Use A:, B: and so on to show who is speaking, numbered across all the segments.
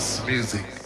A: house music.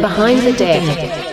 A: Behind the deck.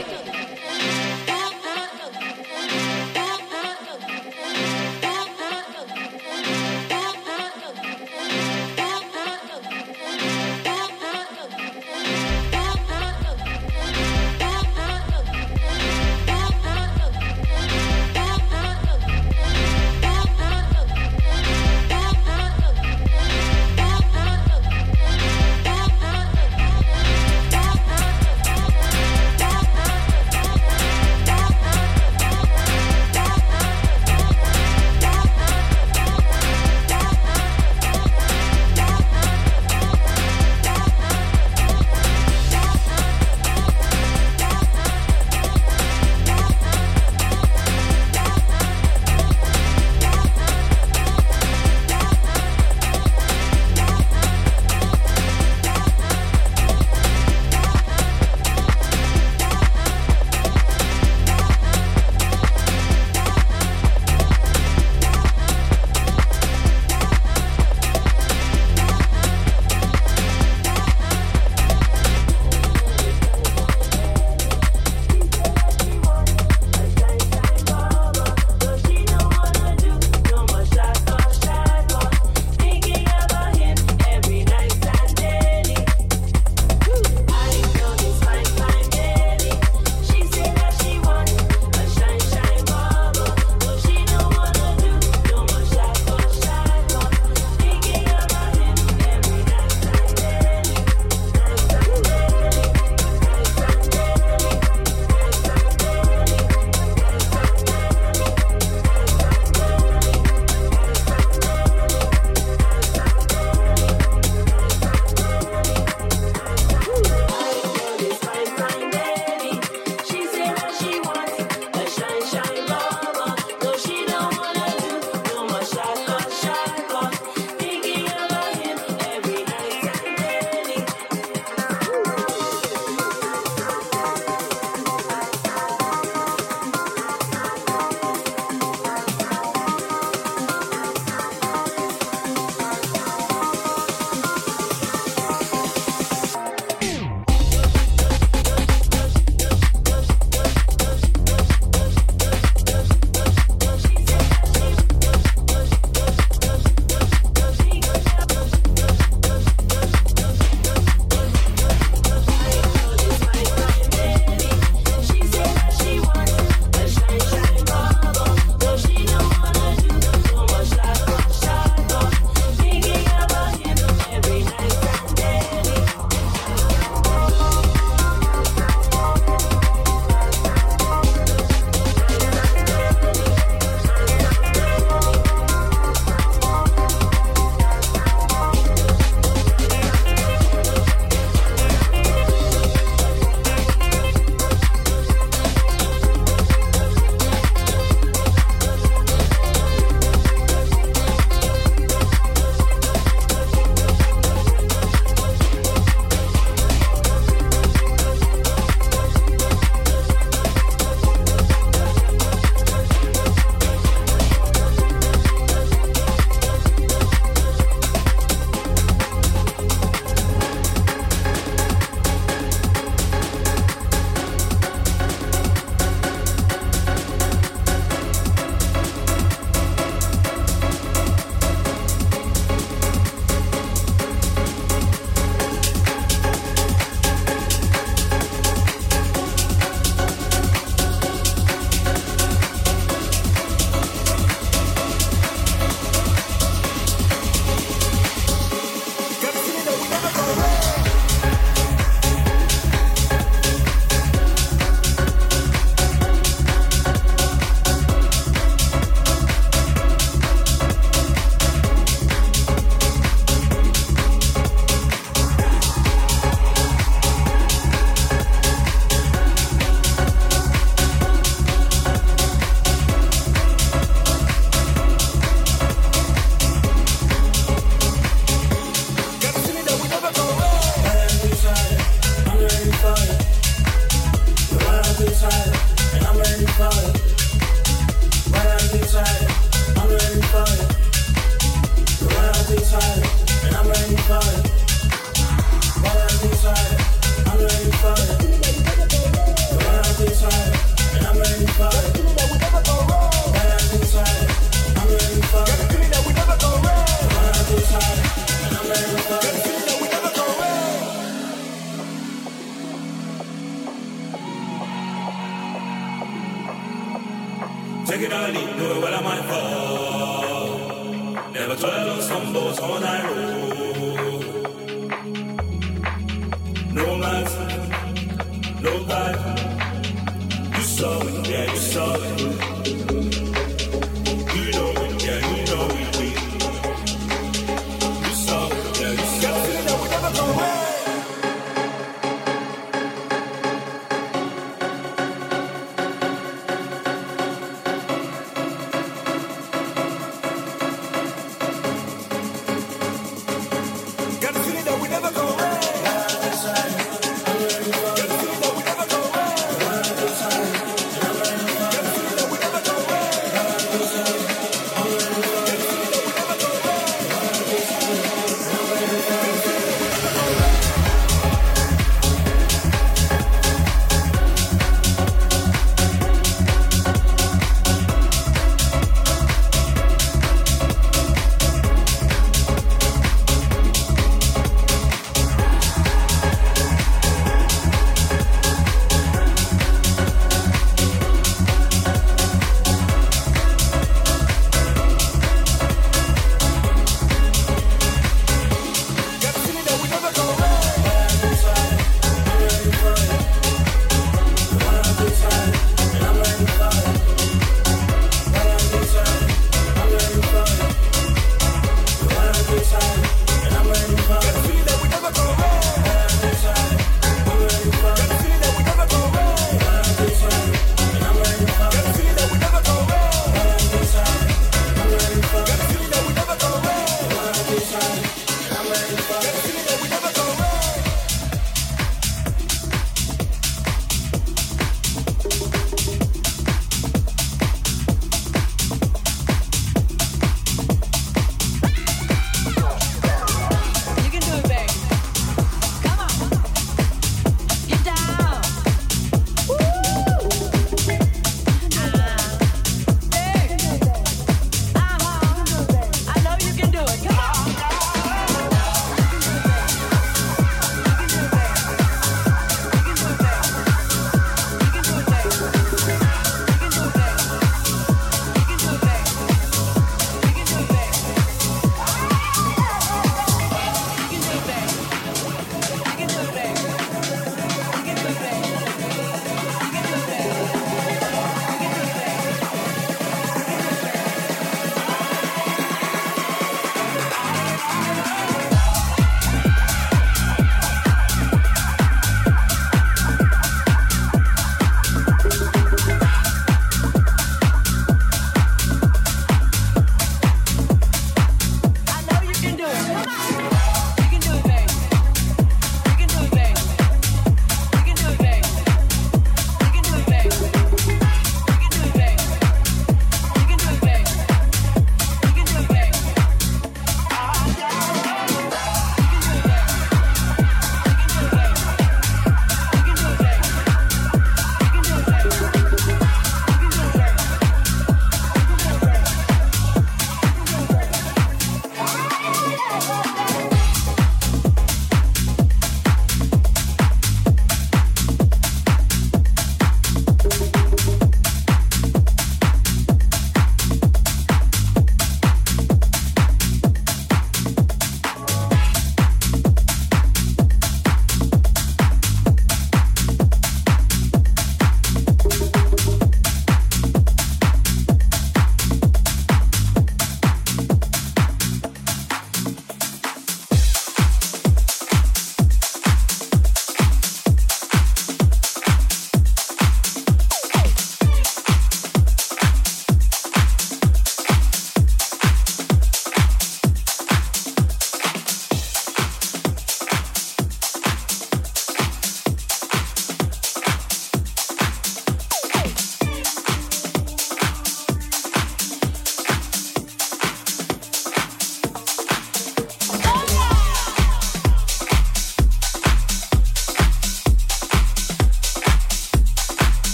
B: 转后是通过车贷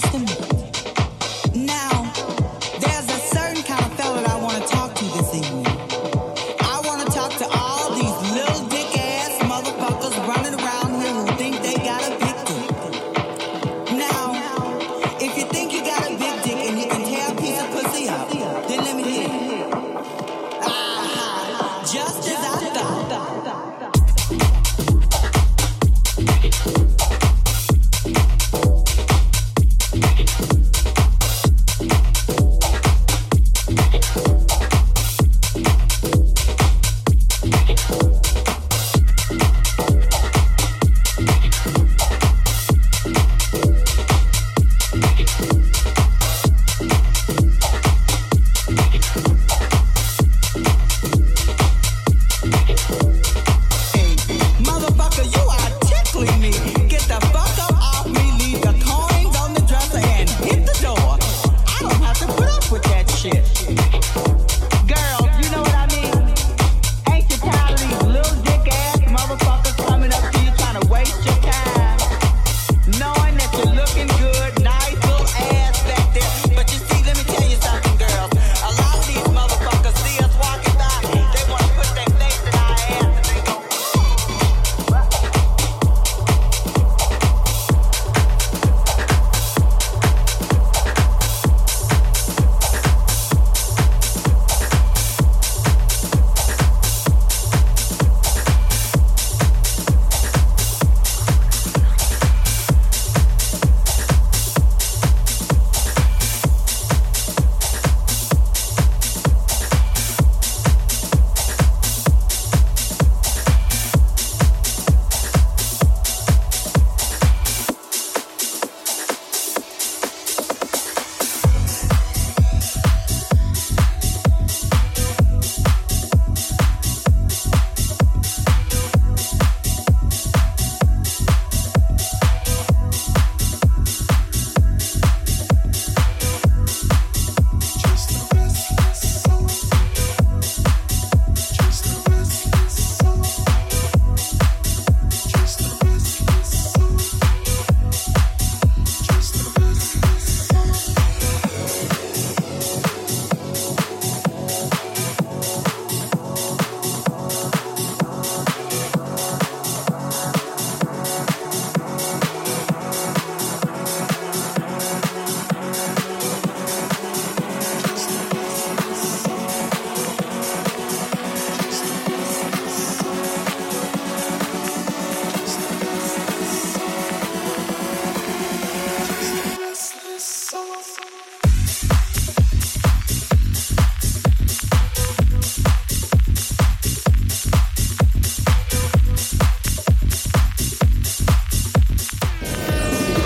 B: custom.